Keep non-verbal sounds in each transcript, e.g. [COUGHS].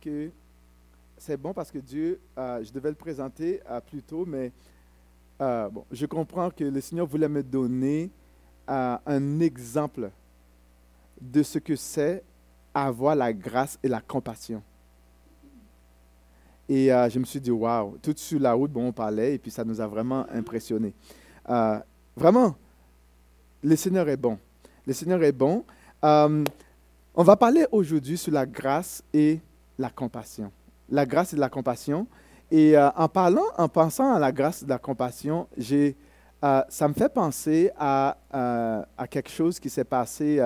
que c'est bon parce que Dieu, euh, je devais le présenter euh, plus tôt, mais euh, bon, je comprends que le Seigneur voulait me donner un exemple de ce que c'est avoir la grâce et la compassion. Et je me suis dit, waouh, tout sur la route, bon, on parlait, et puis ça nous a vraiment impressionnés. vraiment, le Seigneur est bon. Le Seigneur est bon. on va parler aujourd'hui sur la grâce et compassion. La grâce et la compassion. Et euh, en parlant, en pensant à la grâce et la compassion, j'ai, euh, ça me fait penser à, euh, à quelque chose qui s'est passé,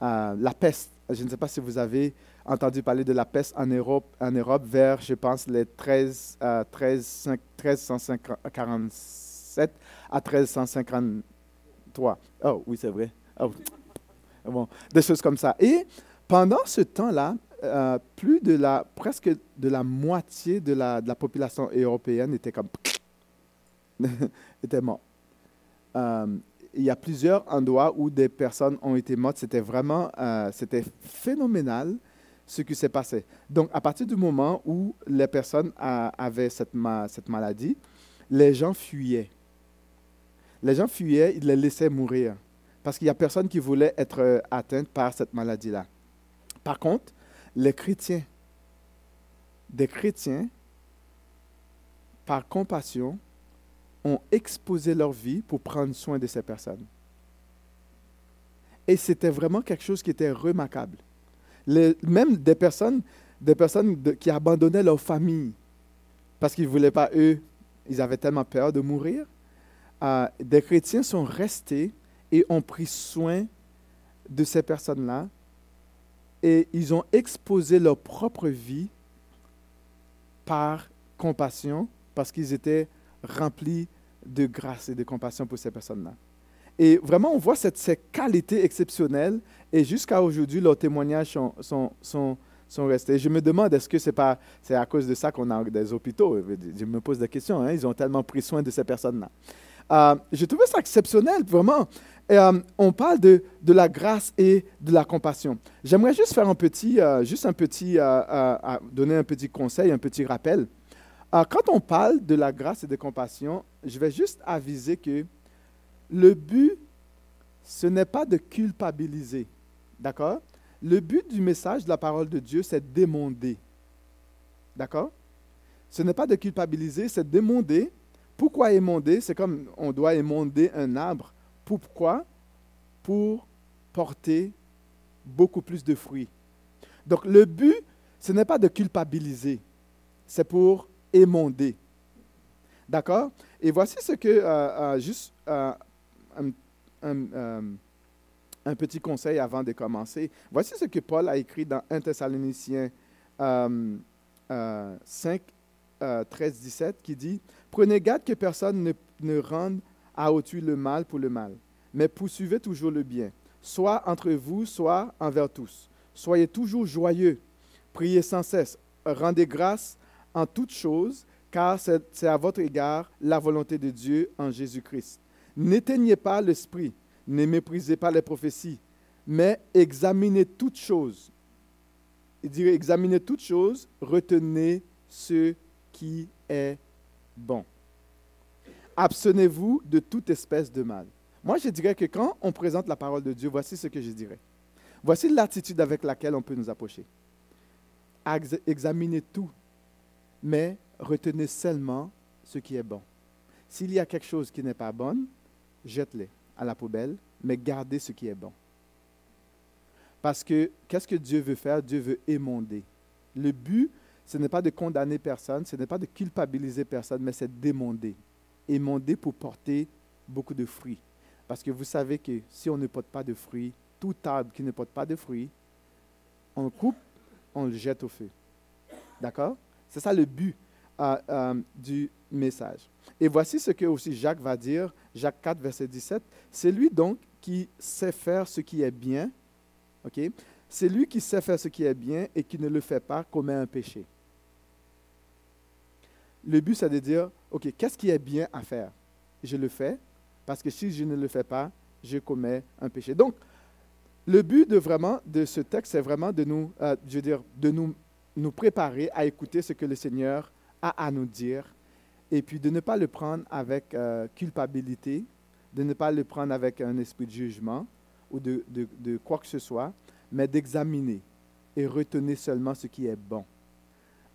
la peste. Je ne sais pas si vous avez entendu parler de la peste en Europe, en Europe vers, je pense, les 13, 13, 1347 à 1353. Oh oui, c'est vrai. Oh. Bon, des choses comme ça. Et pendant ce temps-là, euh, plus de la, presque de la moitié de la, de la population européenne était comme [LAUGHS] était mort. Euh, il y a plusieurs endroits où des personnes ont été mortes. C'était vraiment, euh, c'était phénoménal ce qui s'est passé. Donc, à partir du moment où les personnes avaient cette, cette maladie, les gens fuyaient. Les gens fuyaient, ils les laissaient mourir parce qu'il n'y a personne qui voulait être atteint par cette maladie-là. Par contre, les chrétiens, des chrétiens, par compassion, ont exposé leur vie pour prendre soin de ces personnes. Et c'était vraiment quelque chose qui était remarquable. même des personnes, qui abandonnaient leur famille parce qu'ils ne voulaient pas, eux, ils avaient tellement peur de mourir. Euh, des chrétiens sont restés et ont pris soin de ces personnes-là et ils ont exposé leur propre vie par compassion parce qu'ils étaient remplis de grâce et de compassion pour ces personnes-là. Et vraiment, on voit cette, cette qualité exceptionnelle et jusqu'à aujourd'hui, leurs témoignages sont, sont, sont, restés. Je me demande, est-ce que c'est pas à cause de ça qu'on a des hôpitaux? Je me pose des questions. Hein? Ils ont tellement pris soin de ces personnes-là. Euh, J'ai trouvé ça exceptionnel, vraiment. Euh, on parle de, de, la grâce et de la compassion. J'aimerais juste faire un petit, euh, juste un petit, donner un petit conseil, un petit rappel. quand on parle de la grâce et de compassion, je vais juste aviser que le but, ce n'est pas de culpabiliser. D'accord? Le but du message de la parole de Dieu, c'est d'émonder. D'accord? Ce n'est pas de culpabiliser, c'est d'émonder pourquoi émonder? C'est comme on doit émonder un arbre. Pourquoi Pour porter beaucoup plus de fruits. Donc le but, ce n'est pas de culpabiliser, c'est pour émonder. D'accord? Et voici ce que, euh, euh, juste euh, un, petit conseil avant de commencer. Voici ce que Paul a écrit dans 1 Thessaloniciens 5, 13, 17, qui dit Prenez garde que personne ne, ne rende à autrui le mal pour le mal, mais poursuivez toujours le bien, soit entre vous, soit envers tous. Soyez toujours joyeux, priez sans cesse, rendez grâce en toutes choses, car c'est à votre égard la volonté de Dieu en Jésus-Christ. N'éteignez pas l'esprit, ne méprisez pas les prophéties, mais examinez toutes choses. Il dirait examinez toutes choses, retenez ce qui est bon. Abstenez-vous de toute espèce de mal. Moi, je dirais que quand on présente la parole de Dieu, voici ce que je dirais. Voici l'attitude avec laquelle on peut nous approcher. Examinez tout, mais retenez seulement ce qui est bon. S'il y a quelque chose qui n'est pas bon, jette-le à la poubelle, mais gardez ce qui est bon. Parce que qu'est-ce que Dieu veut faire? Dieu veut émonder. Le but, ce n'est pas de condamner personne, ce n'est pas de culpabiliser personne, mais c'est d'émonder. Émonder pour porter beaucoup de fruits. Parce que vous savez que si on ne porte pas de fruits, tout arbre qui ne porte pas de fruits, on coupe, on le jette au feu. D'accord? C'est ça le but euh, euh, du message. Et voici ce que aussi Jacques va dire, Jacques 4, verset 17. C'est lui donc qui sait faire ce qui est bien. OK? C'est lui qui sait faire ce qui est bien et qui ne le fait pas commet un péché le but, c'est de dire, OK, qu'est-ce qui est bien à faire? Je le fais, parce que si je ne le fais pas, je commets un péché. Donc, le but de vraiment de ce texte, c'est vraiment de nous, euh, je veux dire, de nous nous préparer à écouter ce que le Seigneur a à nous dire et puis de ne pas le prendre avec euh, culpabilité, de ne pas le prendre avec un esprit de jugement ou de, de, quoi que ce soit, mais d'examiner et retenir seulement ce qui est bon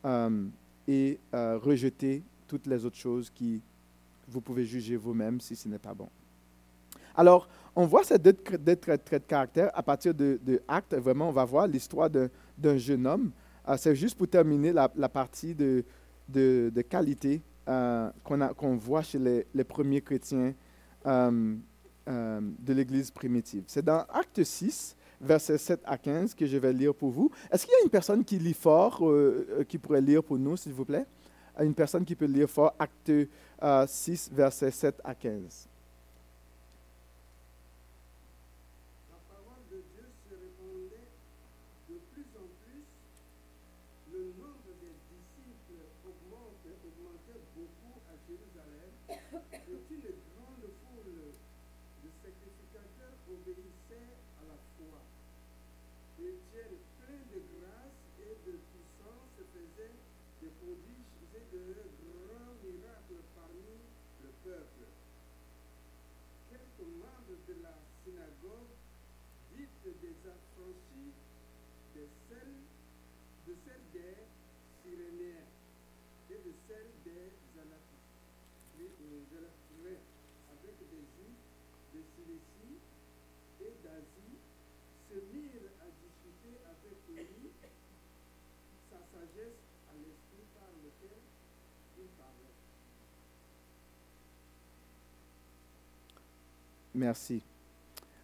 euh, et euh, rejeter toutes les autres choses qui vous pouvez juger vous-même si ce n'est pas bon. Alors, on voit ces deux traits de caractère à partir de, Actes. Vraiment, on va voir l'histoire d'un jeune homme. Euh, c'est juste pour terminer la, partie de, de, qualité euh, qu'on voit chez les, les premiers chrétiens de l'Église primitive. C'est dans Acte 6, versets 7 à 15 que je vais lire pour vous. Est-ce qu'il y a une personne qui lit fort, qui pourrait lire pour nous, s'il vous plaît? Une personne qui peut lire fort, Acte 6, versets 7 à 15. Merci.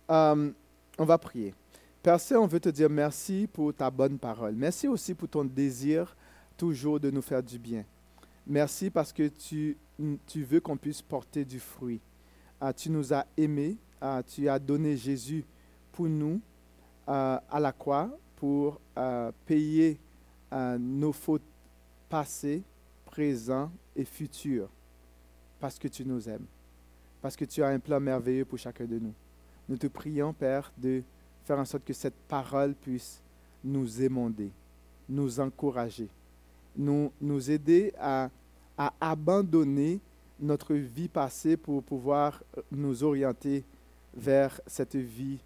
Euh, on va prier. Père on veut te dire merci pour ta bonne parole. Merci aussi pour ton désir toujours de nous faire du bien. Merci parce que tu, veux qu'on puisse porter du fruit. Ah, tu nous as aimés. Ah, tu as donné Jésus pour nous ah, à la croix pour payer nos fautes passées, présentes et futures parce que tu nous aimes parce que tu as un plan merveilleux pour chacun de nous. Nous te prions, Père, de faire en sorte que cette parole puisse nous émonder, nous encourager, nous, nous aider à, abandonner notre vie passée pour pouvoir nous orienter vers cette vie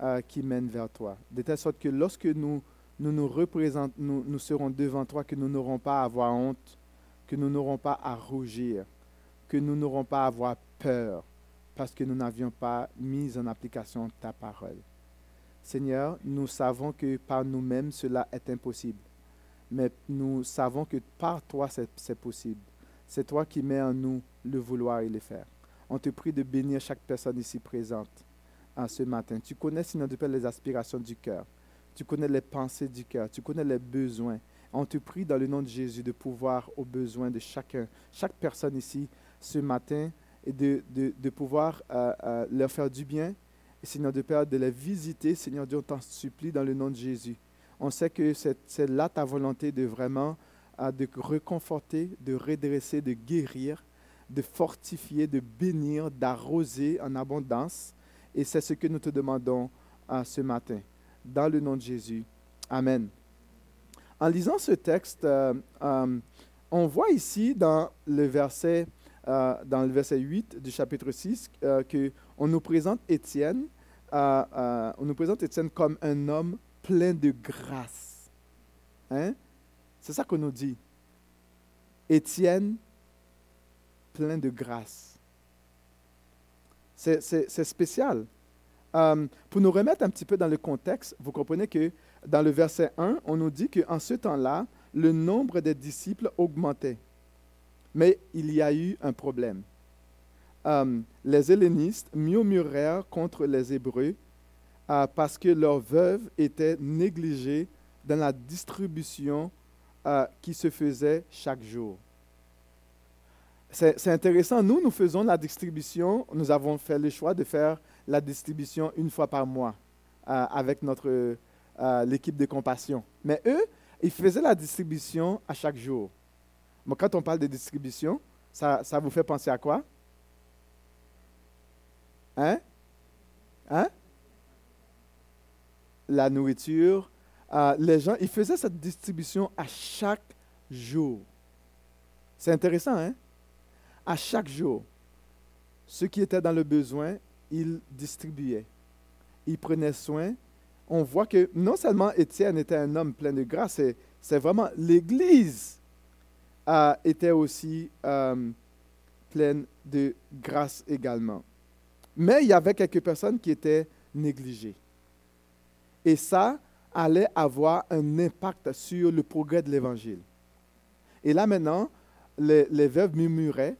euh, qui mène vers toi. De telle sorte que lorsque nous nous, nous nous, nous serons devant toi, que nous n'aurons pas à avoir honte, que nous n'aurons pas à rougir, que nous n'aurons pas à avoir peur parce que nous n'avions pas mis en application ta parole. Seigneur, nous savons que par nous-mêmes cela est impossible, mais nous savons que par toi c'est possible. C'est toi qui mets en nous le vouloir et le faire. On te prie de bénir chaque personne ici présente en ce matin. Tu connais, sinon de les aspirations du cœur. Tu connais les pensées du cœur. Tu connais les besoins. On te prie dans le nom de Jésus de pouvoir aux besoins de chacun, chaque personne ici ce matin et de, de, pouvoir euh, euh, leur faire du bien. Seigneur de Père, de les visiter. Seigneur Dieu, on t'en supplie dans le nom de Jésus. On sait que c'est là ta volonté de vraiment euh, de reconforter, de redresser, de guérir, de fortifier, de bénir, d'arroser en abondance. Et c'est ce que nous te demandons ce matin. Dans le nom de Jésus. Amen. En lisant ce texte, on voit ici dans le verset euh, dans le verset 8 du chapitre 6 euh, qu'on nous présente Étienne, euh, on nous présente Étienne comme un homme plein de grâce. Hein? C'est ça qu'on nous dit. Étienne, plein de grâce. C'est spécial. pour nous remettre un petit peu dans le contexte, vous comprenez que dans le verset 1, on nous dit qu'en ce temps-là, le nombre des disciples augmentait. Mais il y a eu un problème. Euh, les hellénistes murmurèrent contre les Hébreux euh, parce que leurs veuves étaient négligées dans la distribution euh, qui se faisait chaque jour. C'est intéressant. Nous, nous faisons la distribution. Nous avons fait le choix de faire la distribution une fois par mois avec notre l'équipe de compassion. Mais eux, ils faisaient la distribution à chaque jour quand on parle de distribution, ça, ça vous fait penser à quoi? Hein? Hein? La nourriture, euh, les gens, ils faisaient cette distribution à chaque jour. C'est intéressant, hein? À chaque jour, ceux qui étaient dans le besoin, ils distribuaient. Ils prenaient soin. On voit que non seulement Étienne était un homme plein de grâce, c'est vraiment l'Église était aussi euh, pleine de grâce également. Mais il y avait quelques personnes qui étaient négligées. Et ça allait avoir un impact sur le progrès de l'Évangile. Et là maintenant, les, les veuves murmuraient.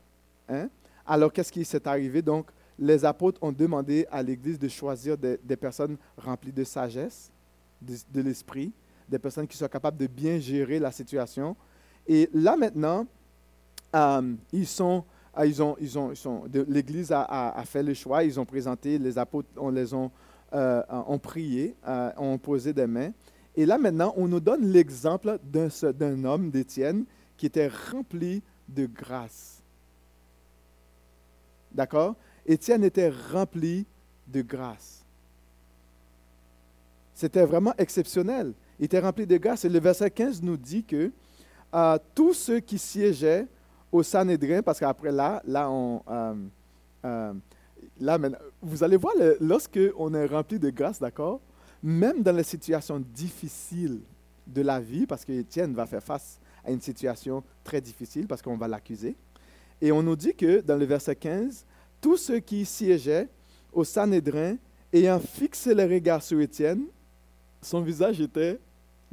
Hein? Alors qu'est-ce qui s'est arrivé? Donc, les apôtres ont demandé à l'Église de choisir des, personnes remplies de sagesse, de, l'esprit, des personnes qui soient capables de bien gérer la situation. Et là maintenant, euh, ils sont, euh, ils ont, ils ont, ils sont, l'Église a, fait le choix, ils ont présenté, les apôtres, on les ont, euh, ont prié, ont posé des mains. Et là maintenant, on nous donne l'exemple d'un, d'un homme, d'Étienne, qui était rempli de grâce. D'accord? Étienne était rempli de grâce. C'était vraiment exceptionnel. Il était rempli de grâce. Et le verset 15 nous dit que euh, tous ceux qui siégeaient au Sanhédrin, parce qu'après là, là, on, euh, euh, vous allez voir, lorsque on est rempli de grâce, d'accord, même dans les situations difficiles de la vie, parce qu'Étienne va faire face à une situation très difficile, parce qu'on va l'accuser. Et on nous dit que dans le verset 15, tous ceux qui siégeaient au Sanhédrin, ayant fixé le regard sur Étienne, son visage était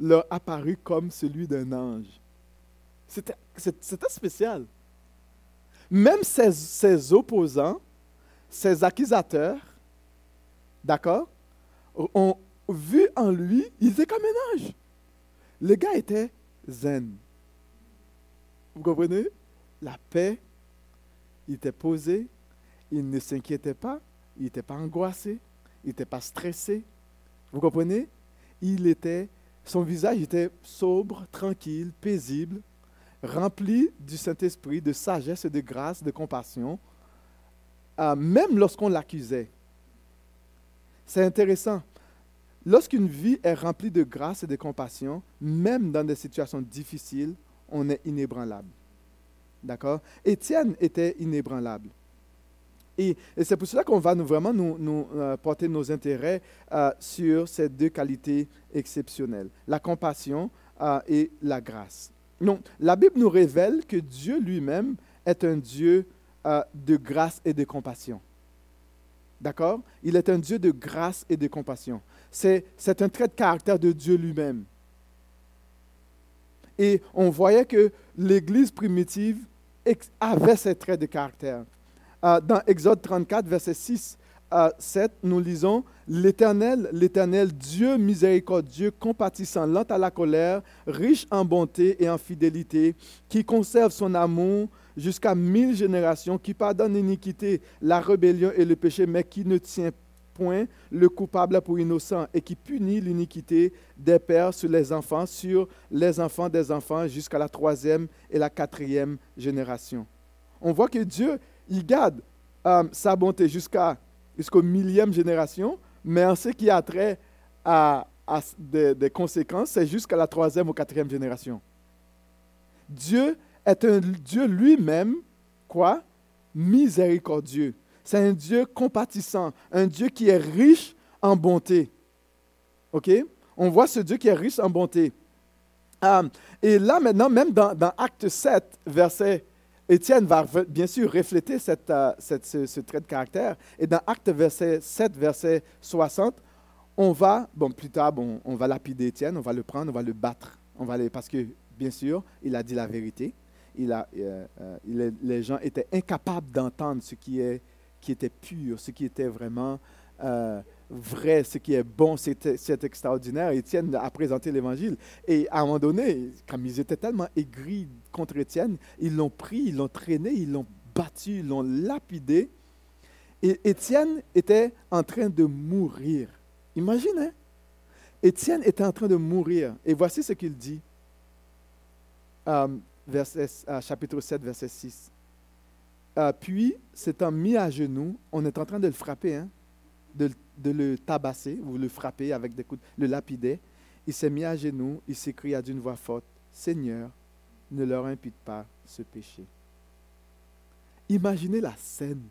leur apparu comme celui d'un ange. C'était spécial. Même ses, ses, opposants, ses accusateurs, d'accord, ont vu en lui, il était comme un ange. Le gars était zen. Vous comprenez? La paix, il était posé, il ne s'inquiétait pas, il n'était pas angoissé, il n'était pas stressé. Vous comprenez? Il était, son visage était sobre, tranquille, paisible, rempli du Saint-Esprit, de sagesse, de grâce, de compassion, euh, même lorsqu'on l'accusait. C'est intéressant. Lorsqu'une vie est remplie de grâce et de compassion, même dans des situations difficiles, on est inébranlable. D'accord? Étienne était inébranlable. Et, c'est pour cela qu'on va vraiment nous, euh, porter nos intérêts euh, sur ces deux qualités exceptionnelles, la compassion et la grâce. Non, la Bible nous révèle que Dieu lui-même est un Dieu de grâce et de compassion. D'accord? Il est un Dieu de grâce et de compassion. C'est un trait de caractère de Dieu lui-même. Et on voyait que l'Église primitive avait ces traits de caractère. Euh, dans Exode 34, verset 6 à 7, nous lisons L'Éternel, l'Éternel, Dieu miséricordieux, compatissant, lent à la colère, riche en bonté et en fidélité, qui conserve son amour jusqu'à mille générations, qui pardonne l'iniquité, la rébellion et le péché, mais qui ne tient point le coupable pour innocent et qui punit l'iniquité des pères sur les enfants, sur les enfants des enfants, jusqu'à la troisième et la quatrième génération. On voit que Dieu il garde euh, sa bonté jusqu'à jusqu'aux millième génération, mais en ce qui a trait à, des, conséquences, c'est jusqu'à la troisième ou quatrième génération. Dieu est un Dieu lui-même, quoi? Miséricordieux. C'est un Dieu compatissant, un Dieu qui est riche en bonté. OK? On voit ce Dieu qui est riche en bonté. Euh, et là, maintenant, même dans, dans Acte 7, verset Étienne va bien sûr refléter euh, ce, trait de caractère. Et dans Acte verset 7, verset 60, on va, bon, plus tard, bon, on va lapider Étienne, on va le prendre, on va le battre. On va parce que, bien sûr, il a dit la vérité. Il a, euh, euh, les gens étaient incapables d'entendre ce qui, est, qui était pur, ce qui était vraiment vrai, ce qui est bon, c'est extraordinaire. Étienne a présenté l'Évangile. Et à un moment donné, comme ils étaient tellement aigris contre Étienne, ils l'ont pris, ils l'ont traîné, ils l'ont battu, ils l'ont lapidé. Et Étienne était en train de mourir. Imaginez, hein? Étienne était en train de mourir. Et voici ce qu'il dit. Euh, euh, chapitre 7, verset 6. Euh, puis, s'étant mis à genoux, on est en train de le frapper, hein, de, le tabasser ou le frapper avec des coups, le lapider. il s'est mis à genoux, il s'écria d'une voix forte, Seigneur, ne leur impute pas ce péché. Imaginez la scène.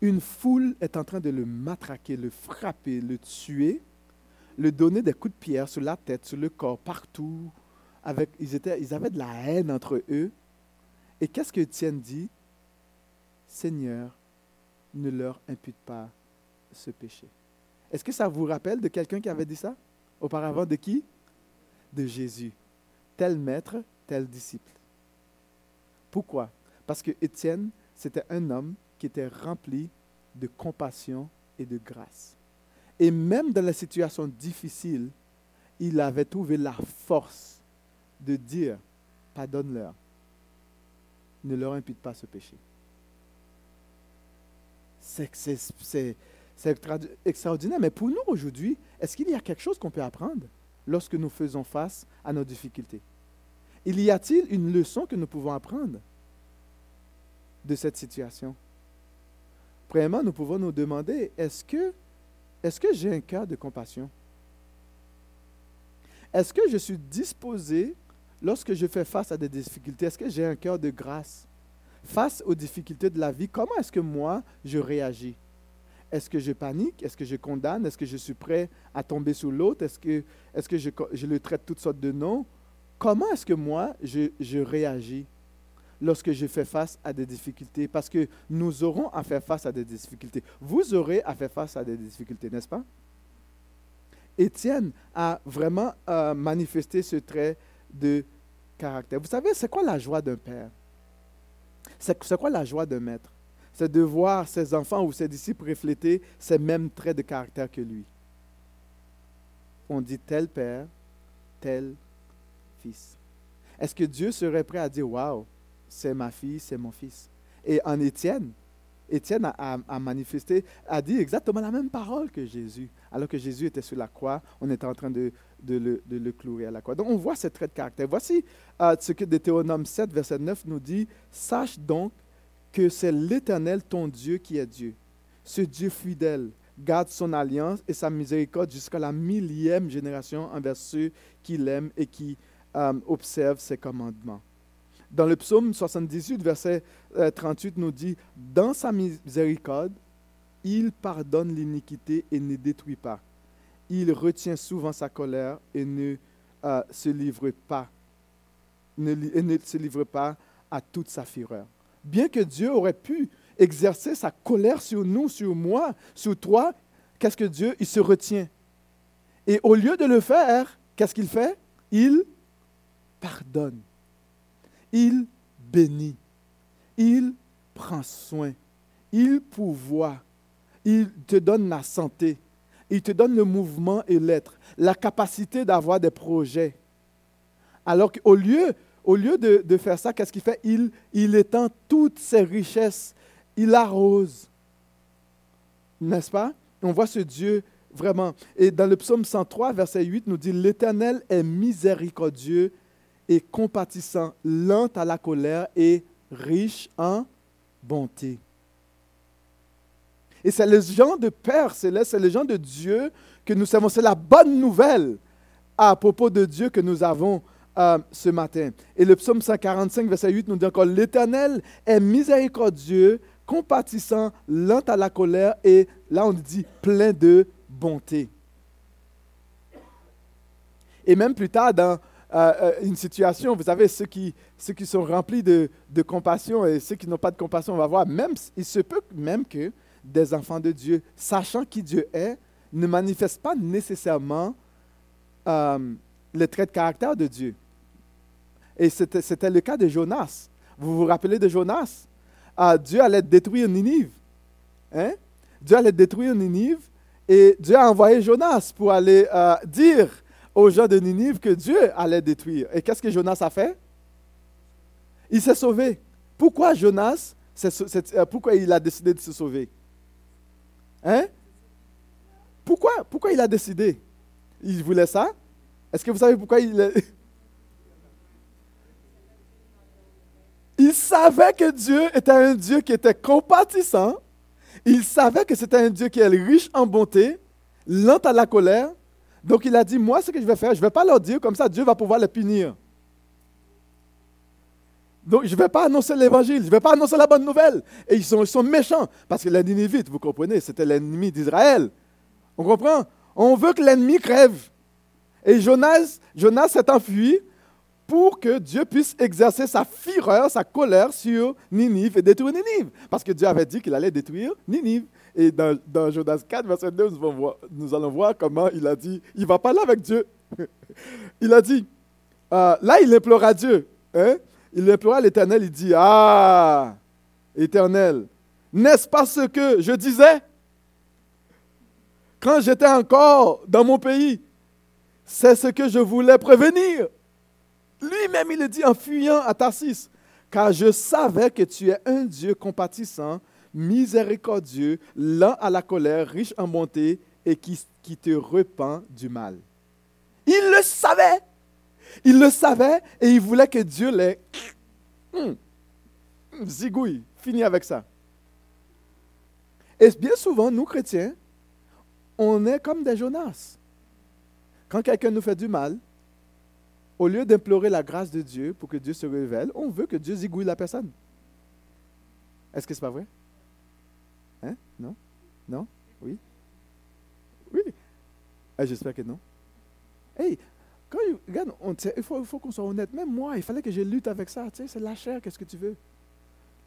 Une foule est en train de le matraquer, le frapper, le tuer, le donner des coups de pierre sur la tête, sur le corps, partout. Avec, ils, étaient, ils avaient de la haine entre eux. Et qu'est-ce que Étienne dit Seigneur, ne leur impute pas ce péché. Est-ce que ça vous rappelle de quelqu'un qui avait dit ça? Auparavant, de qui? De Jésus. Tel maître, tel disciple. Pourquoi? Parce que Étienne, c'était un homme qui était rempli de compassion et de grâce. Et même dans la situation difficile, il avait trouvé la force de dire, pardonne-leur, ne leur impute pas ce péché. C'est c'est extraordinaire. Mais pour nous aujourd'hui, est-ce qu'il y a quelque chose qu'on peut apprendre lorsque nous faisons face à nos difficultés? Il y a-t-il une leçon que nous pouvons apprendre de cette situation? Premièrement, nous pouvons nous demander, est-ce que, j'ai un cœur de compassion? Est-ce que je suis disposé, lorsque je fais face à des difficultés, est-ce que j'ai un cœur de grâce? Face aux difficultés de la vie, comment est-ce que moi, je réagis? Est-ce que je panique? Est-ce que je condamne? Est-ce que je suis prêt à tomber sur l'autre? Est-ce que, je, le traite toutes sortes de noms? Comment est-ce que moi, je, je réagis lorsque je fais face à des difficultés? Parce que nous aurons à faire face à des difficultés. Vous aurez à faire face à des difficultés, n'est-ce pas? Étienne a vraiment euh, manifesté ce trait de caractère. Vous savez, c'est quoi la joie d'un père? C'est quoi la joie d'un maître? C'est de voir ses enfants ou ses disciples refléter ces mêmes traits de caractère que lui. On dit tel père, tel fils. Est-ce que Dieu serait prêt à dire, waouh, c'est ma fille, c'est mon fils? Et en Étienne, Étienne a, manifesté, a dit exactement la même parole que Jésus. Alors que Jésus était sur la croix, on était en train de, le, de clouer à la croix. Donc on voit ce trait de caractère. Voici euh, ce que Deutéronome 7, verset 9 nous dit. Sache donc que c'est l'Éternel ton Dieu qui est Dieu. Ce Dieu fidèle garde son alliance et sa miséricorde jusqu'à la millième génération envers ceux qui l'aiment et qui euh, observent ses commandements. Dans le psaume 78, verset 38, euh, nous dit, Dans sa miséricorde, il pardonne l'iniquité et ne détruit pas. Il retient souvent sa colère et ne euh, se livre pas, et ne se livre pas à toute sa fureur bien que Dieu aurait pu exercer sa colère sur nous, sur moi, sur toi, qu'est-ce que Dieu, il se retient. Et au lieu de le faire, qu'est-ce qu'il fait? Il pardonne. Il bénit. Il prend soin. Il pourvoit. Il te donne la santé. Il te donne le mouvement et l'être, la capacité d'avoir des projets. Alors qu'au lieu au lieu de, faire ça, qu'est-ce qu'il fait? Il, il étend toutes ses richesses, il arrose. N'est-ce pas? On voit ce Dieu vraiment. Et dans le psaume 103, verset 8, nous dit, L'Éternel est miséricordieux et compatissant, lent à la colère et riche en bonté. Et c'est le genre de Père céleste, c'est le genre de Dieu que nous savons. C'est la bonne nouvelle à propos de Dieu que nous avons euh, ce matin. Et le psaume 145, verset 8 nous dit encore, l'Éternel est miséricordieux, compatissant, lent à la colère et là on dit plein de bonté. Et même plus tard dans euh, euh, une situation, vous savez, ceux qui, ceux qui sont remplis de, de compassion et ceux qui n'ont pas de compassion, on va voir, même, il se peut même que des enfants de Dieu, sachant qui Dieu est, ne manifestent pas nécessairement les traits de caractère de Dieu. Et c'était le cas de Jonas. Vous vous rappelez de Jonas? Ah, Dieu allait détruire Ninive. Hein? Dieu allait détruire Ninive et Dieu a envoyé Jonas pour aller euh, dire aux gens de Ninive que Dieu allait détruire. Et qu'est-ce que Jonas a fait? Il s'est sauvé. Pourquoi Jonas, euh, pourquoi il a décidé de se sauver? Hein? Pourquoi, pourquoi il a décidé? Il voulait ça? Est-ce que vous savez pourquoi il... [LAUGHS] Il savait que Dieu était un Dieu qui était compatissant. Il savait que c'était un Dieu qui est riche en bonté, lent à la colère. Donc il a dit, moi, ce que je vais faire, je ne vais pas leur dire comme ça, Dieu va pouvoir les punir. Donc, je ne vais pas annoncer l'évangile, je ne vais pas annoncer la bonne nouvelle. Et ils sont, méchants, parce que les Ninivites, vous comprenez, c'était l'ennemi d'Israël. On comprend? On veut que l'ennemi crève. Et Jonas, Jonas s'est enfui pour que Dieu puisse exercer sa fureur, sa colère sur Ninive et détruire Ninive. Parce que Dieu avait dit qu'il allait détruire Ninive. Et dans, Jonas 4, verset 2, nous, allons voir comment il a dit, il va parler avec Dieu. [LAUGHS] il a dit, euh, là il implora Dieu. Hein? Il implora l'Éternel, il dit, ah, Éternel, n'est-ce pas ce que je disais? Quand j'étais encore dans mon pays C'est ce que je voulais prévenir. Lui-même, il le dit en fuyant à Tarsis, car je savais que tu es un Dieu compatissant, miséricordieux, lent à la colère, riche en bonté et qui, qui te repent du mal. Il le savait. Il le savait et il voulait que Dieu les [COUGHS] hmm, zigouille, fini avec ça. Et bien souvent, nous chrétiens, on est comme des Jonas. Quand quelqu'un nous fait du mal, au lieu d'implorer la grâce de Dieu pour que Dieu se révèle, on veut que Dieu zigouille la personne. Est-ce que ce n'est pas vrai? Hein? Non? Non? Oui? Oui? Ah, j'espère que non. Hey, quand, regarde, il faut, qu'on soit honnête. Même moi, il fallait que je lutte avec ça. Tu sais, c'est la chair, qu'est-ce que tu veux?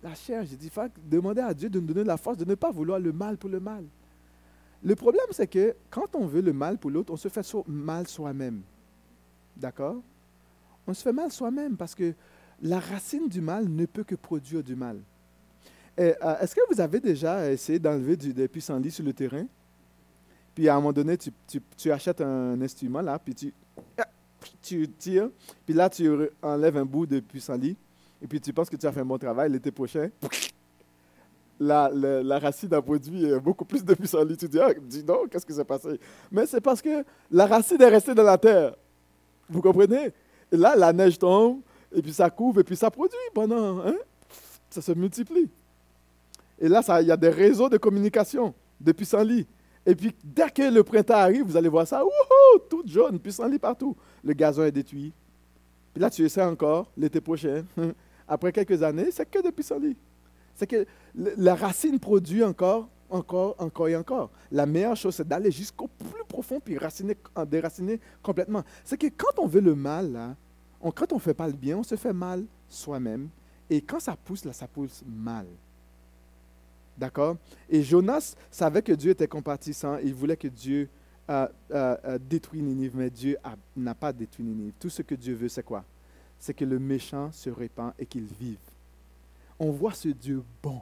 La chair, j'ai dit, il faut demander à Dieu de nous donner la force de ne pas vouloir le mal pour le mal. Le problème, c'est que quand on veut le mal pour l'autre, on se fait mal soi-même. D'accord? On se fait mal soi-même parce que la racine du mal ne peut que produire du mal. Euh, est-ce que vous avez déjà essayé d'enlever des pissenlits sur le terrain? Puis à un moment donné, tu, tu achètes un instrument là, puis tu tu tires, puis là, tu enlèves un bout de pissenlit, et puis tu penses que tu as fait un bon travail, l'été prochain, [LAUGHS] la, la, racine a produit beaucoup plus de pissenlit. Tu dis, ah, dis donc, qu'est-ce qui s'est passé? Mais c'est parce que la racine est restée dans la terre. Vous comprenez? Et là, la neige tombe, et puis ça couvre, et puis ça produit pendant, hein? ça se multiplie. Et là, il y a des réseaux de communication de pissenlit. Et puis, dès que le printemps arrive, vous allez voir ça, wouhou, tout jaune, pissenlit partout le gazon est détruit. Puis là, tu essaies encore l'été prochain. Après quelques années, c'est que de pissenlit. C'est que la racine produit encore, encore, encore et encore. La meilleure chose, c'est d'aller jusqu'au plus profond puis raciner, déraciner complètement. C'est que quand on veut le mal, quand on ne fait pas le bien, on se fait mal soi-même. Et quand ça pousse, là, ça pousse mal. D'accord? Et Jonas savait que Dieu était compatissant. Il voulait que Dieu a, détruit Ninive, mais Dieu n'a pas détruit Ninive. Tout ce que Dieu veut, c'est quoi? C'est que le méchant se répand et qu'il vive. On voit ce Dieu bon,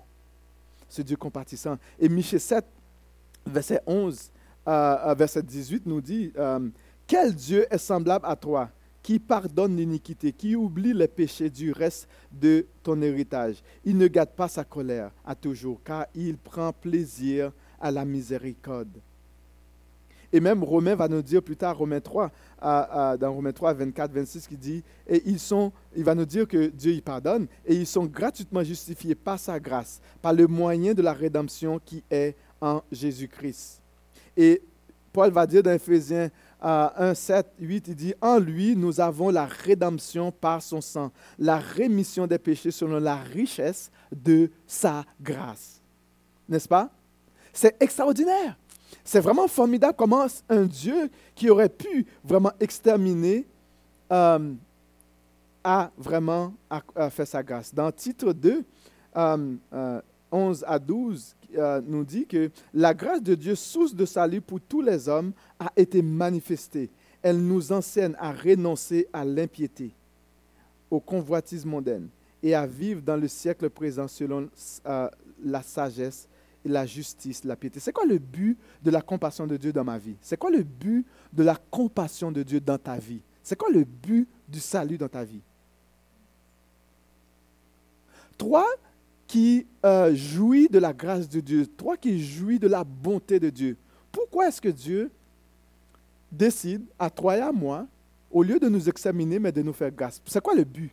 ce Dieu compatissant. Et Michée 7, verset 11, euh, verset 18 nous dit, euh, Quel Dieu est semblable à toi qui pardonne l'iniquité, qui oublie les péchés du reste de ton héritage? Il ne gâte pas sa colère à toujours, car il prend plaisir à la miséricorde. Et même Romain va nous dire plus tard, Romain 3, dans Romain 3, 24, 26, qui dit, et ils sont, il va nous dire que Dieu y pardonne, et ils sont gratuitement justifiés par sa grâce, par le moyen de la rédemption qui est en Jésus-Christ. Et Paul va dire dans Ephésiens 1, 7, 8, il dit, en lui, nous avons la rédemption par son sang, la rémission des péchés selon la richesse de sa grâce. N'est-ce pas? C'est extraordinaire. C'est vraiment formidable comment un Dieu qui aurait pu vraiment exterminer euh, a vraiment fait sa grâce. Dans titre 2, 11 euh, euh, à 12, nous dit que la grâce de Dieu, source de salut pour tous les hommes, a été manifestée. Elle nous enseigne à renoncer à l'impiété, au convoitisme mondaine et à vivre dans le siècle présent selon la sagesse la justice, la piété. C'est quoi le but de la compassion de Dieu dans ma vie? C'est quoi le but de la compassion de Dieu dans ta vie? C'est quoi le but du salut dans ta vie? Toi qui euh, jouis de la grâce de Dieu, toi qui jouis de la bonté de Dieu, pourquoi est-ce que Dieu décide à toi et à moi, au lieu de nous examiner, mais de nous faire grâce? C'est quoi le but?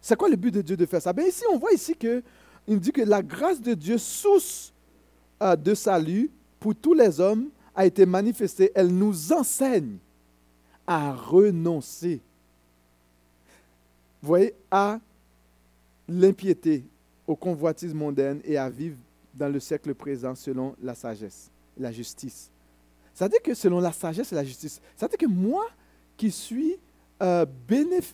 C'est quoi le but de Dieu de faire ça? Bien, ici, on voit ici que il dit que la grâce de Dieu, source euh, de salut pour tous les hommes, a été manifestée, elle nous enseigne à renoncer. Voyez, à l'impiété, aux convoitises mondaines et à vivre dans le siècle présent selon la sagesse, la justice. Ça dire que selon la sagesse et la justice, ça dire que moi qui suis, euh,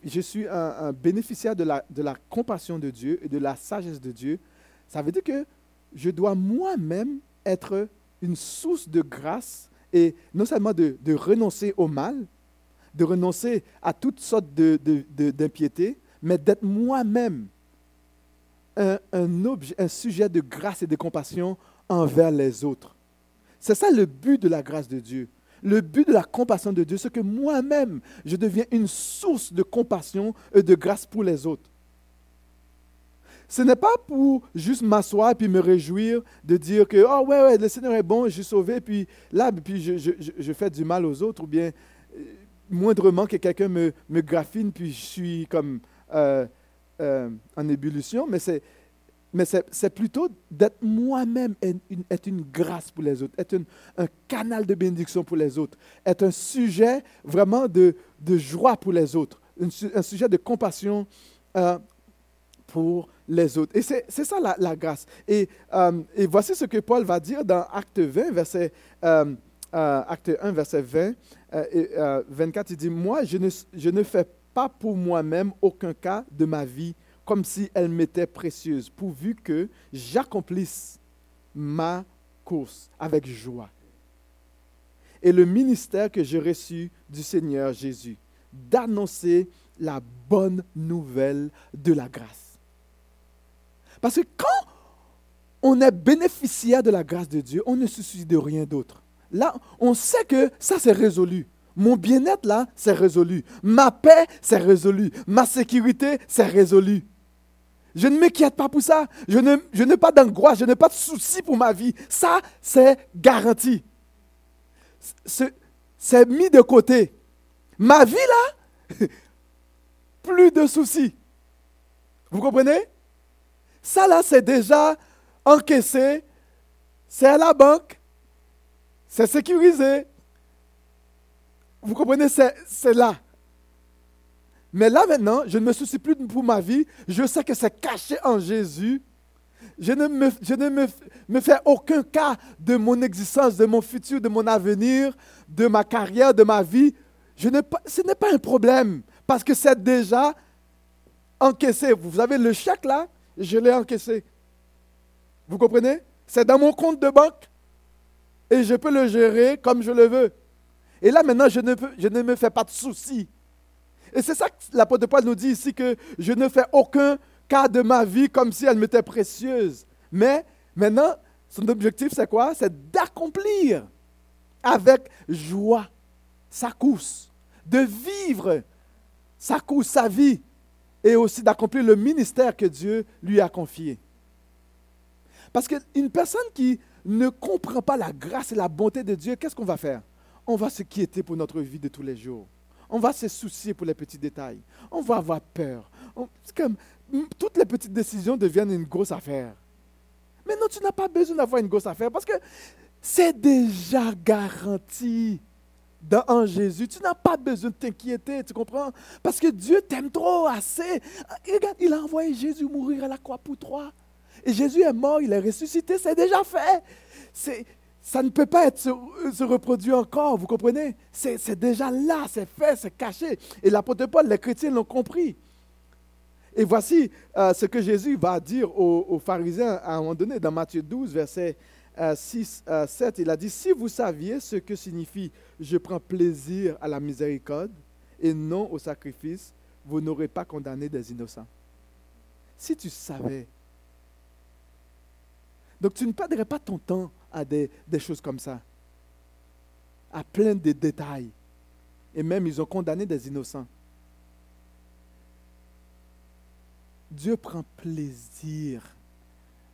je suis un, bénéficiaire de la, compassion de Dieu et de la sagesse de Dieu, ça veut dire que je dois moi-même être une source de grâce et non seulement de, renoncer au mal, de renoncer à toutes sortes d'impiété, mais d'être moi-même un, un sujet de grâce et de compassion envers les autres. C'est ça le but de la grâce de Dieu. Le but de la compassion de Dieu, c'est que moi-même, je deviens une source de compassion et de grâce pour les autres. Ce n'est pas pour juste m'asseoir et puis me réjouir de dire que, oh ouais, ouais, le Seigneur est bon, je suis sauvé, puis là, puis je, je, je fais du mal aux autres, ou bien euh, moindrement que quelqu'un me, me graffine, puis je suis comme euh, euh, en ébullition, mais c'est, mais c'est, plutôt d'être moi-même, être une, grâce pour les autres, être un canal de bénédiction pour les autres, être un sujet vraiment de, joie pour les autres, un, sujet de compassion euh, pour les autres. Et c'est, ça la, grâce. Et, et, voici ce que Paul va dire dans Acte 20, verset, acte 1, verset 20 et 24. Il dit, moi, je ne, je ne fais pas pour moi-même aucun cas de ma vie comme si elle m'était précieuse, pourvu que j'accomplisse ma course avec joie. Et le ministère que j'ai reçu du Seigneur Jésus, d'annoncer la bonne nouvelle de la grâce. Parce que quand on est bénéficiaire de la grâce de Dieu, on ne se soucie de rien d'autre. Là, on sait que ça, c'est résolu. Mon bien-être, là, c'est résolu. Ma paix, c'est résolu. Ma sécurité, c'est résolu. Je ne m'inquiète pas pour ça. Je, ne, je n'ai pas d'angoisse, je n'ai pas de soucis pour ma vie. Ça, c'est garanti. C'est mis de côté. Ma vie, là, [LAUGHS] plus de soucis. Vous comprenez? Ça, là, c'est déjà encaissé. C'est à la banque. C'est sécurisé. Vous comprenez, c'est là. Mais là maintenant, je ne me soucie plus pour ma vie. Je sais que c'est caché en Jésus. Je ne, me, fais aucun cas de mon existence, de mon futur, de mon avenir, de ma carrière, de ma vie. Ce n'est pas un problème parce que c'est déjà encaissé. Vous avez le chèque là, je l'ai encaissé. Vous comprenez? C'est dans mon compte de banque et je peux le gérer comme je le veux. Et là, maintenant, je ne, je ne me fais pas de soucis. Et c'est ça que l'apôtre Paul nous dit ici, que je ne fais aucun cas de ma vie comme si elle m'était précieuse. Mais maintenant, son objectif, c'est quoi? C'est d'accomplir avec joie sa course, de vivre sa course, sa vie, et aussi d'accomplir le ministère que Dieu lui a confié. Parce qu'une personne qui ne comprend pas la grâce et la bonté de Dieu, qu'est-ce qu'on va faire? on va se quitter pour notre vie de tous les jours. On va se soucier pour les petits détails. On va avoir peur. comme, toutes les petites décisions deviennent une grosse affaire. Mais non, tu n'as pas besoin d'avoir une grosse affaire parce que c'est déjà garanti en Jésus. Tu n'as pas besoin de t'inquiéter, tu comprends? Parce que Dieu t'aime trop assez. regarde, il a envoyé Jésus mourir à la croix pour toi. Et Jésus est mort, il est ressuscité, c'est déjà fait. C'est, ça ne peut pas être se, reproduit encore, vous comprenez? C'est, déjà là, c'est fait, c'est caché. Et l'apôtre Paul, les chrétiens l'ont compris. Et voici euh, ce que Jésus va dire aux, pharisiens à un moment donné, dans Matthieu 12, verset 6, euh, 7. Euh, il a dit, si vous saviez ce que signifie je prends plaisir à la miséricorde et non au sacrifice, vous n'aurez pas condamné des innocents. Si tu savais. Donc tu ne perdrais pas ton temps à des, choses comme ça, à plein de détails. Et même, ils ont condamné des innocents. Dieu prend plaisir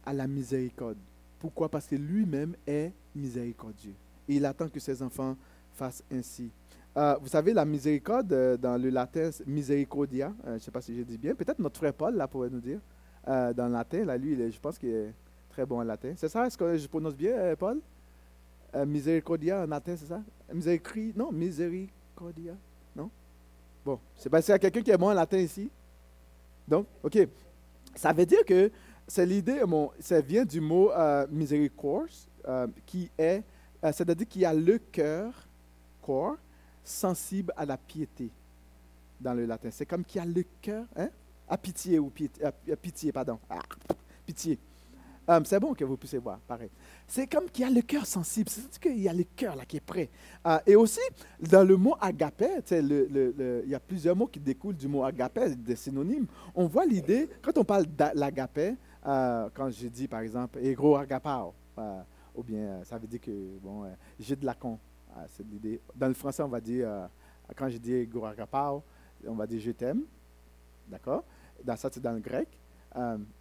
à la miséricorde. Pourquoi? Parce que lui-même est miséricordieux. Et il attend que ses enfants fassent ainsi. Euh, vous savez, la miséricorde, euh, dans le latin, misericordia, euh, je ne sais pas si je dis bien, peut-être notre frère Paul là, pourrait nous dire, dans le latin, là, lui, je pense qu'il est Très bon en latin. C'est ça, est-ce que je prononce bien, euh, Paul? euh, miséricordia en latin, c'est ça? Miséricri Non, miséricordia Non? Bon, c'est parce qu'il y a quelqu'un qui est bon en latin ici. Donc, OK. Ça veut dire que c'est l'idée, ça vient du mot euh, miséricorde, euh, qui est, euh, c'est-à-dire qu'il y a le cœur, corps, sensible à la piété dans le latin. C'est comme qu'il y a le cœur, hein? À pitié ou pitié, à pitié pardon. Ah, pitié. Euh, c'est bon que vous puissiez voir, pareil. C'est comme qu'il y a le cœur sensible, c'est qu'il y a le cœur là qui est prêt. Euh, et aussi, dans le mot agapé, il y a plusieurs mots qui découlent du mot agapé, des synonymes. On voit l'idée, quand on parle de l'agapé, euh, quand je dis par exemple, ego agapao, ou bien ça veut dire que, bon, j'ai de la con. c'est l'idée. Dans le français, on va dire, quand je dis ego agapao, on va dire je t'aime. D'accord? Dans ça, c'est dans le grec.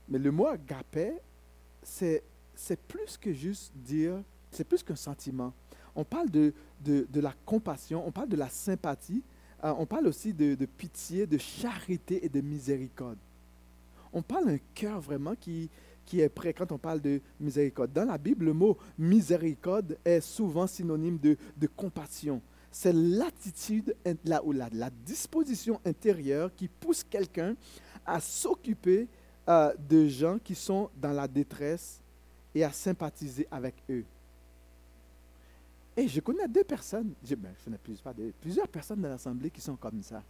mais le mot agapé, c'est, plus que juste dire, c'est plus qu'un sentiment. On parle de, de, la compassion, on parle de la sympathie, euh, on parle aussi de, de, pitié, de charité et de miséricorde. On parle d'un cœur vraiment qui, qui est prêt quand on parle de miséricorde. Dans la Bible, le mot miséricorde est souvent synonyme de, de compassion. C'est l'attitude, la, ou la, la disposition intérieure qui pousse quelqu'un à s'occuper de gens qui sont dans la détresse et à sympathiser avec eux. Et je connais deux personnes, je, ben, connais plus, pas plusieurs personnes dans l'Assemblée qui sont comme ça.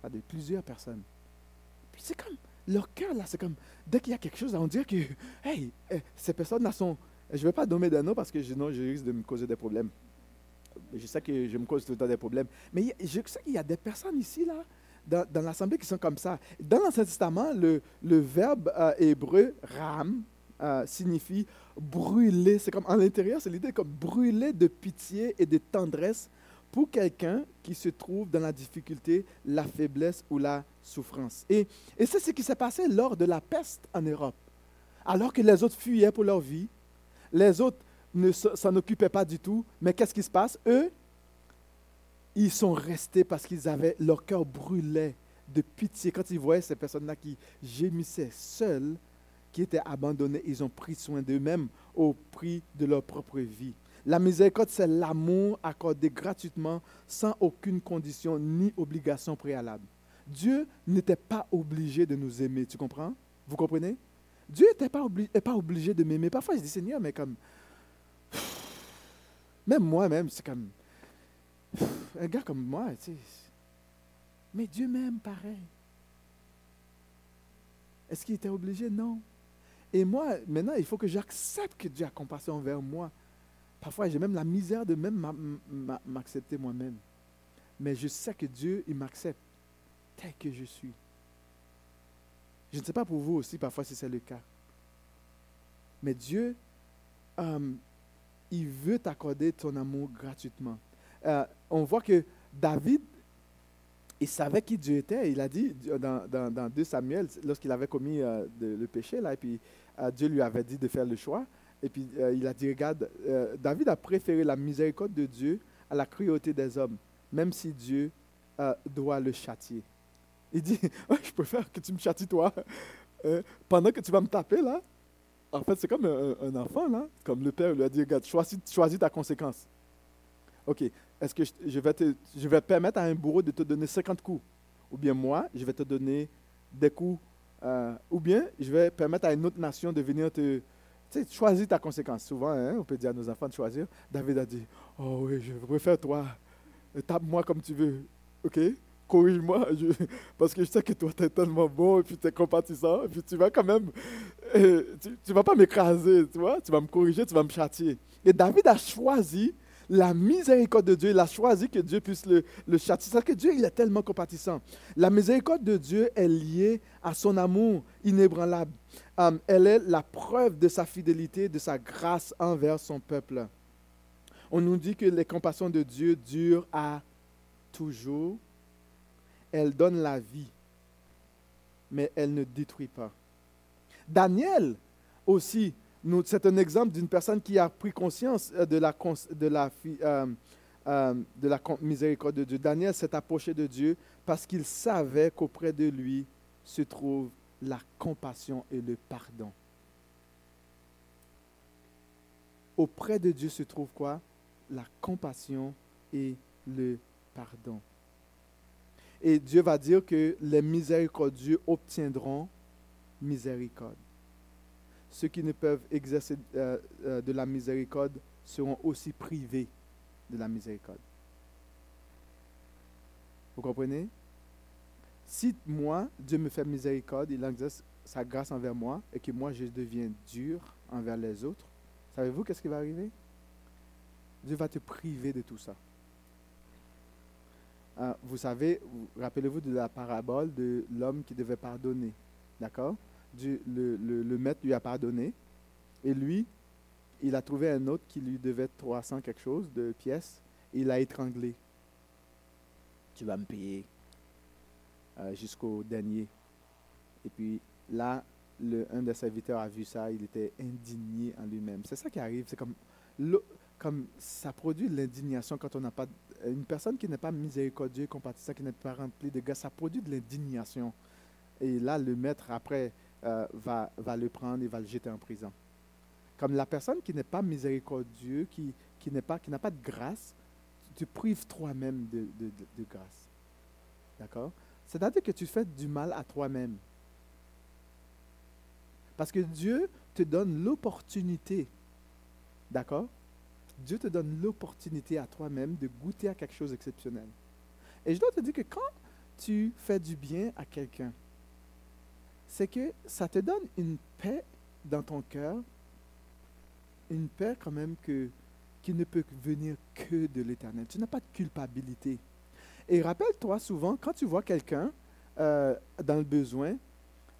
Pas de plusieurs personnes. Puis c'est comme, leur cœur là, c'est comme, dès qu'il y a quelque chose, on dirait que, hey, eh, ces personnes-là sont, je ne vais pas nommer d'un nom parce que sinon je risque de me causer des problèmes. Je sais que je me cause tout le temps des problèmes. Mais je sais qu'il y a des personnes ici, là, dans, l'Assemblée qui sont comme ça. Dans l'Ancien Testament, le, le verbe euh, hébreu ram euh, signifie brûler. C'est comme en l'intérieur, c'est l'idée comme brûler de pitié et de tendresse pour quelqu'un qui se trouve dans la difficulté, la faiblesse ou la souffrance. Et, et c'est ce qui s'est passé lors de la peste en Europe. Alors que les autres fuyaient pour leur vie, les autres ne s'en occupaient pas du tout, mais qu'est-ce qui se passe? Eux, ils sont restés parce qu'ils avaient leur cœur brûlait de pitié. Quand ils voyaient ces personnes-là qui gémissaient seules, qui étaient abandonnées, ils ont pris soin d'eux-mêmes au prix de leur propre vie. La miséricorde, c'est l'amour accordé gratuitement, sans aucune condition ni obligation préalable. Dieu n'était pas obligé de nous aimer, tu comprends? Vous comprenez? Dieu n'était pas, pas obligé de m'aimer. Parfois, je dis, Seigneur, mais comme... Même moi-même, c'est comme un gars comme moi, tu sais. Mais Dieu m'aime pareil. Est-ce qu'il était obligé? Non. Et moi, maintenant, il faut que j'accepte que Dieu a compassion envers moi. Parfois, j'ai même la misère de même m'accepter moi-même. Mais je sais que Dieu, il m'accepte tel que je suis. Je ne sais pas pour vous aussi, parfois, si c'est le cas. Mais Dieu, euh, il veut t'accorder ton amour gratuitement. Euh, on voit que David, il savait qui Dieu était. Il a dit dans, dans, 2 Samuel, lorsqu'il avait commis euh, le péché, là, et puis euh, Dieu lui avait dit de faire le choix. Et puis il a dit, regarde, David a préféré la miséricorde de Dieu à la cruauté des hommes, même si Dieu doit le châtier. Il dit, [LAUGHS] je préfère que tu me châties toi, [LAUGHS] pendant que tu vas me taper là. En fait, c'est comme un, enfant, là, comme le père lui a dit, regarde, choisis, choisis ta conséquence. OK, est-ce que je, vais permettre à un bourreau de te donner 50 coups? Ou bien moi, je vais te donner des coups euh, Ou bien je vais permettre à une autre nation de venir te... Tu sais, choisis ta conséquence. Souvent, hein, on peut dire à nos enfants de choisir. David a dit, oh oui, je préfère toi. Tape-moi comme tu veux. OK? Corrige-moi, parce que je sais que toi, tu es tellement bon, et puis tu es compatissant, et puis tu vas quand même, euh, tu ne vas pas m'écraser, tu vois, tu vas me corriger, tu vas me châtier. Et David a choisi la miséricorde de Dieu, il a choisi que Dieu puisse le, le châtier. C'est que Dieu, il est tellement compatissant. La miséricorde de Dieu est liée à son amour inébranlable. Um, elle est la preuve de sa fidélité, de sa grâce envers son peuple. On nous dit que les compassions de Dieu durent à toujours. Elle donne la vie, mais elle ne détruit pas. Daniel aussi c'est un exemple d'une personne qui a pris conscience euh, de la, euh, euh, de la miséricorde de Dieu. Daniel s'est approché de Dieu parce qu'il savait qu'auprès de lui se trouve la compassion et le pardon. auprès de Dieu se trouve quoi? La compassion et le pardon. Et Dieu va dire que les miséricordieux obtiendront miséricorde. Ceux qui ne peuvent exercer euh, euh, de la miséricorde seront aussi privés de la miséricorde. Vous comprenez? Si moi, Dieu me fait miséricorde, il exerce sa grâce envers moi et que moi, je deviens dur envers les autres, savez-vous qu'est-ce qui va arriver? Dieu va te priver de tout ça. Ah, vous savez, rappelez-vous de la parabole de l'homme qui devait pardonner. D'accord? Le, maître lui a pardonné. Et lui, il a trouvé un autre qui lui devait 300 quelque chose de pièces. Et il l'a étranglé. Tu vas me payer euh, jusqu'au dernier. Et puis là, le, un des serviteurs a vu ça, il était indigné en lui-même. C'est ça qui arrive. C'est comme, comme ça produit l'indignation quand on n'a pas une personne qui n'est pas miséricordieuse, compatissante, qui n'est pas remplie de grâce, ça produit de l'indignation. Et là, le maître, après, euh, va, le prendre et va le jeter en prison. Comme la personne qui n'est pas miséricordieux, qui, qui n'a pas, pas de grâce, tu prives toi-même de, de, de, grâce. D'accord? C'est-à-dire que tu fais du mal à toi-même. Parce que Dieu te donne l'opportunité. D'accord? Dieu te donne l'opportunité à toi-même de goûter à quelque chose d'exceptionnel. Et je dois te dire que quand tu fais du bien à quelqu'un, c'est que ça te donne une paix dans ton cœur, une paix quand même que, qui ne peut venir que de l'éternel. Tu n'as pas de culpabilité. Et rappelle-toi souvent, quand tu vois quelqu'un euh, dans le besoin,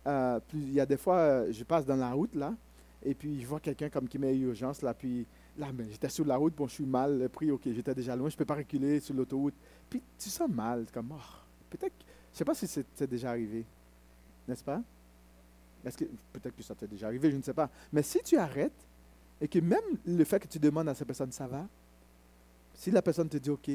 euh, il y a des fois, euh, je passe dans la route là, et puis je vois quelqu'un comme qui met urgence là, puis Là, ben, j'étais sur la route, bon, je suis mal pris, ok, j'étais déjà loin, je ne peux pas reculer sur l'autoroute. Puis tu sens mal, comme, oh, peut-être, je ne sais pas si c'est déjà arrivé, n'est-ce pas? Est-ce que, peut-être que ça t'est déjà arrivé, je ne sais pas. Mais si tu arrêtes, et que même le fait que tu demandes à cette personne, ça va? Si la personne te dit, ok,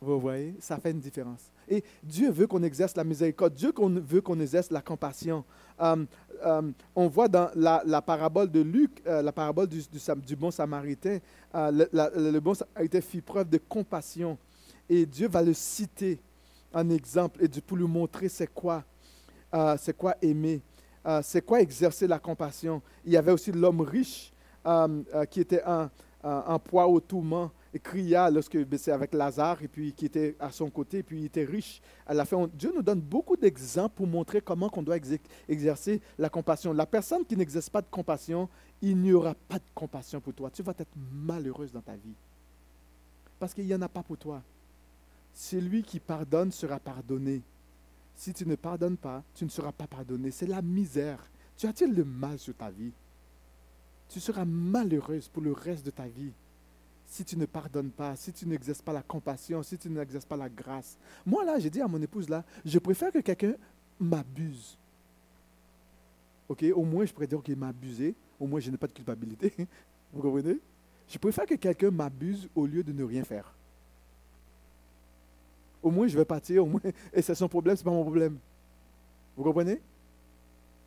vous voyez, ça fait une différence. Et Dieu veut qu'on exerce la miséricorde. Dieu veut qu'on exerce la compassion. Euh, euh, on voit dans la, parabole de Luc, euh, la parabole du, du, bon samaritain, le, bon samaritain fit preuve de compassion. Et Dieu va le citer en exemple et pour lui montrer c'est quoi, c'est quoi aimer, c'est quoi exercer la compassion. Il y avait aussi l'homme riche qui était un, un poids au tourment et cria lorsque ben, c'est avec Lazare et puis qui était à son côté, et puis il était riche. À la fin, Dieu nous donne beaucoup d'exemples pour montrer comment on doit exercer la compassion. La personne qui n'exerce pas de compassion, il n'y aura pas de compassion pour toi. Tu vas être malheureuse dans ta vie. Parce qu'il n'y en a pas pour toi. Celui qui pardonne sera pardonné. Si tu ne pardonnes pas, tu ne seras pas pardonné. C'est la misère. Tu attires le mal sur ta vie? Tu seras malheureuse pour le reste de ta vie si tu ne pardonnes pas, si tu n'exerces pas la compassion, si tu n'exerces pas la grâce. Moi, là, j'ai dit à mon épouse, là, je préfère que quelqu'un m'abuse. OK, au moins, je pourrais dire qu'il m'a abusé. Au moins, je n'ai pas de culpabilité. [LAUGHS] Vous comprenez? Je préfère que quelqu'un m'abuse au lieu de ne rien faire. Au moins, je vais partir, au moins, et c'est son problème, ce n'est pas mon problème. Vous comprenez?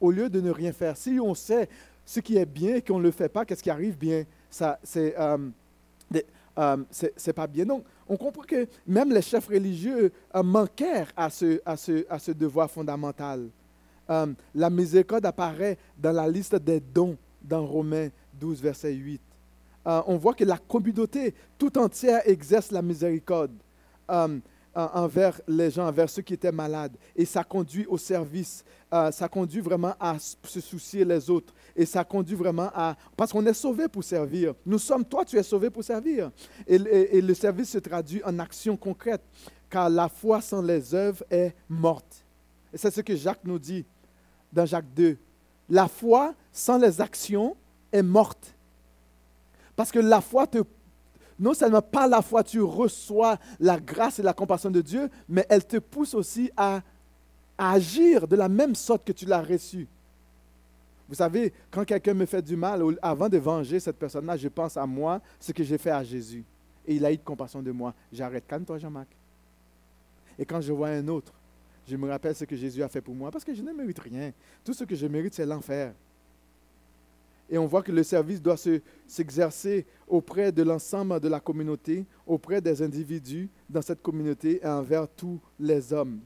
Au lieu de ne rien faire. Si on sait ce qui est bien et qu'on ne le fait pas, qu'est-ce qui arrive bien? Ça, c'est, euh, euh, c'est pas bien. Donc, on comprend que même les chefs religieux euh, manquèrent à ce, à, ce, à ce devoir fondamental. La miséricorde apparaît dans la liste des dons dans Romains 12, verset 8. on voit que la communauté tout entière exerce la miséricorde envers les gens, envers ceux qui étaient malades. Et ça conduit au service, ça conduit vraiment à se soucier les autres. Et ça conduit vraiment à... Parce qu'on est sauvé pour servir. Nous sommes, toi, tu es sauvé pour servir. Et, et le service se traduit en action concrète, car la foi sans les œuvres est morte. Et c'est ce que Jacques nous dit dans Jacques 2. La foi sans les actions est morte. Parce que la foi te non seulement par la foi, tu reçois la grâce et la compassion de Dieu, mais elle te pousse aussi à, agir de la même sorte que tu l'as reçu. Vous savez, quand quelqu'un me fait du mal, avant de venger cette personne-là, je pense à moi, ce que j'ai fait à Jésus. Et il a eu de compassion de moi. J'arrête. Calme-toi, Jean-Marc. Et quand je vois un autre, je me rappelle ce que Jésus a fait pour moi, parce que je ne mérite rien. Tout ce que je mérite, c'est l'enfer. Et on voit que le service doit s'exercer auprès de l'ensemble de la communauté, auprès des individus dans cette communauté et envers tous les hommes.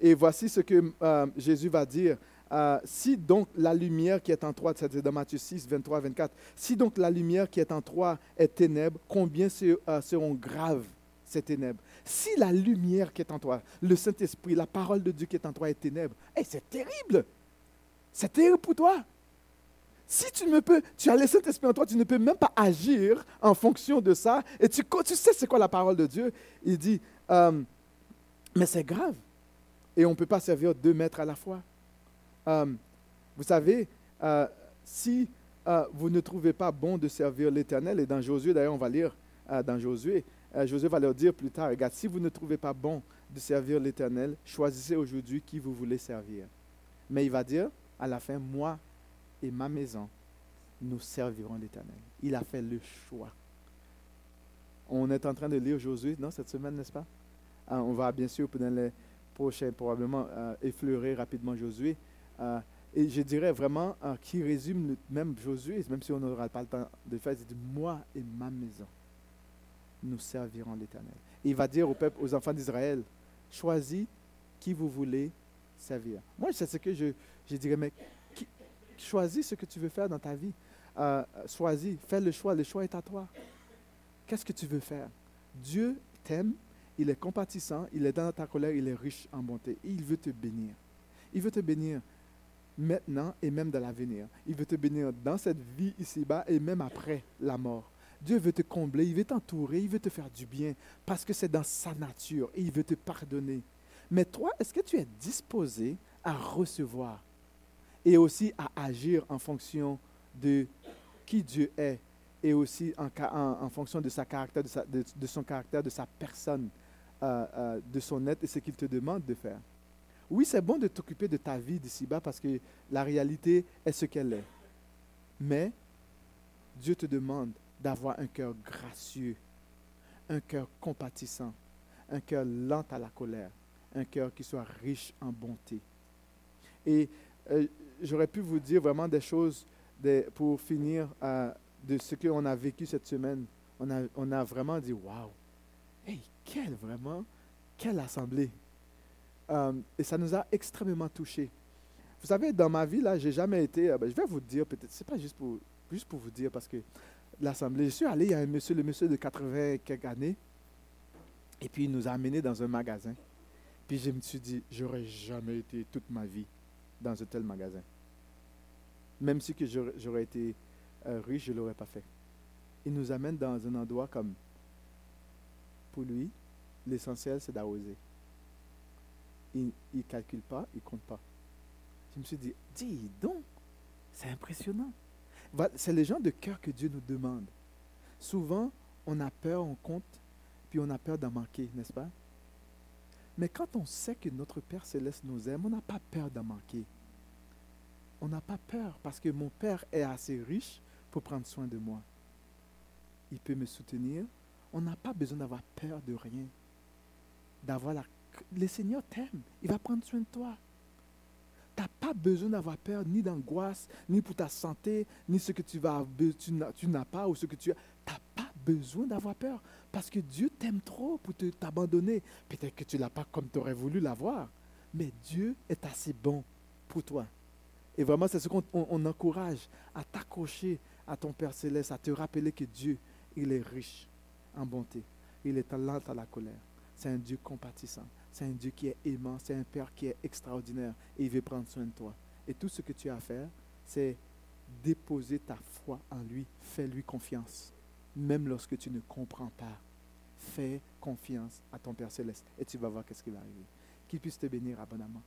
Et voici ce que euh, Jésus va dire. Euh, si donc la lumière qui est en toi, c'est dans Matthieu 6, 23, 24, si donc la lumière qui est en toi est ténèbre, combien euh, seront graves ces ténèbres? Si la lumière qui est en toi, le Saint-Esprit, la parole de Dieu qui est en toi est ténèbre, c'est terrible. C'est terrible pour toi. Si tu ne peux, tu as le Saint-Esprit en toi, tu ne peux même pas agir en fonction de ça. Et tu, sais c'est quoi la parole de Dieu. Il dit, euh, mais c'est grave. Et on ne peut pas servir deux maîtres à la fois. Euh, vous savez, euh, si vous ne trouvez pas bon de servir l'Éternel, et dans Josué, d'ailleurs, on va lire dans Josué, Josué va leur dire plus tard, regarde, si vous ne trouvez pas bon de servir l'Éternel, choisissez aujourd'hui qui vous voulez servir. Mais il va dire à la fin, moi et ma maison, nous servirons l'Éternel. Il a fait le choix. On est en train de lire Josué, non, cette semaine, n'est-ce pas? Ah, on va bien sûr, pendant les prochains, probablement, euh, effleurer rapidement Josué. Euh, et je dirais vraiment, euh, qui résume même Josué, même si on n'aura pas le temps de faire, dit Moi et ma maison, nous servirons l'Éternel. il va dire au peuple, aux enfants d'Israël Choisis qui vous voulez servir. Moi, c'est ce que je, je dirais, mais Choisis ce que tu veux faire dans ta vie. Euh, choisis, fais le choix. Le choix est à toi. Qu'est-ce que tu veux faire? Dieu t'aime, il est compatissant, il est dans ta colère, il est riche en bonté. il veut te bénir. Il veut te bénir maintenant et même dans l'avenir. Il veut te bénir dans cette vie ici-bas et même après la mort. Dieu veut te combler, il veut t'entourer, il veut te faire du bien parce que c'est dans sa nature et il veut te pardonner. Mais toi, est-ce que tu es disposé à recevoir et aussi à agir en fonction de qui Dieu est et aussi en, fonction de, son caractère, de sa personne, euh, euh, de son être et ce qu'il te demande de faire. Oui, c'est bon de t'occuper de ta vie d'ici-bas parce que la réalité est ce qu'elle est. Mais Dieu te demande d'avoir un cœur gracieux, un cœur compatissant, un cœur lent à la colère, un cœur qui soit riche en bonté. Et euh, j'aurais pu vous dire vraiment des choses pour finir euh, de ce qu'on a vécu cette semaine. On a, vraiment dit Waouh! Hey, quelle vraiment, quelle assemblée! Euh, et ça nous a extrêmement touchés. Vous savez, dans ma vie, là, j'ai jamais été. Ben, je vais vous dire, peut-être, c'est pas juste pour, juste pour vous dire, parce que l'assemblée, je suis allé, il y a un monsieur, le monsieur de 80 quelques années, et puis il nous a amenés dans un magasin. Puis je me suis dit, j'aurais jamais été toute ma vie dans un tel magasin. Même si j'aurais été euh, riche, je ne l'aurais pas fait. Il nous amène dans un endroit comme, pour lui, l'essentiel, c'est d'arroser. Il ne calcule pas, il ne compte pas. Je me suis dit, dis donc, c'est impressionnant. C'est les gens de cœur que Dieu nous demande. Souvent, on a peur, on compte, puis on a peur d'en manquer, n'est-ce pas? Mais quand on sait que notre Père céleste nous aime, on n'a pas peur d'en manquer. On n'a pas peur parce que mon Père est assez riche pour prendre soin de moi. Il peut me soutenir. On n'a pas besoin d'avoir peur de rien. D'avoir la... Le Seigneur t'aime. Il va prendre soin de toi. Tu n'as pas besoin d'avoir peur ni d'angoisse, ni pour ta santé, ni ce que tu, vas, tu n'as pas ou ce que tu as. Tu n'as pas besoin d'avoir peur parce que Dieu t'aime trop pour t'abandonner. Peut-être que tu ne l'as pas comme tu aurais voulu l'avoir, mais Dieu est assez bon pour toi. Et vraiment, c'est ce qu'on encourage à t'accrocher à ton Père céleste, à te rappeler que Dieu, il est riche en bonté. Il est lent à la colère. C'est un Dieu compatissant. C'est un Dieu qui est aimant. C'est un Père qui est extraordinaire. Et il veut prendre soin de toi. Et tout ce que tu as à faire, c'est déposer ta foi en lui. Fais-lui confiance. Même lorsque tu ne comprends pas. Fais confiance à ton Père céleste. Et tu vas voir qu'est-ce qui va arriver. Qu'il puisse te bénir abondamment.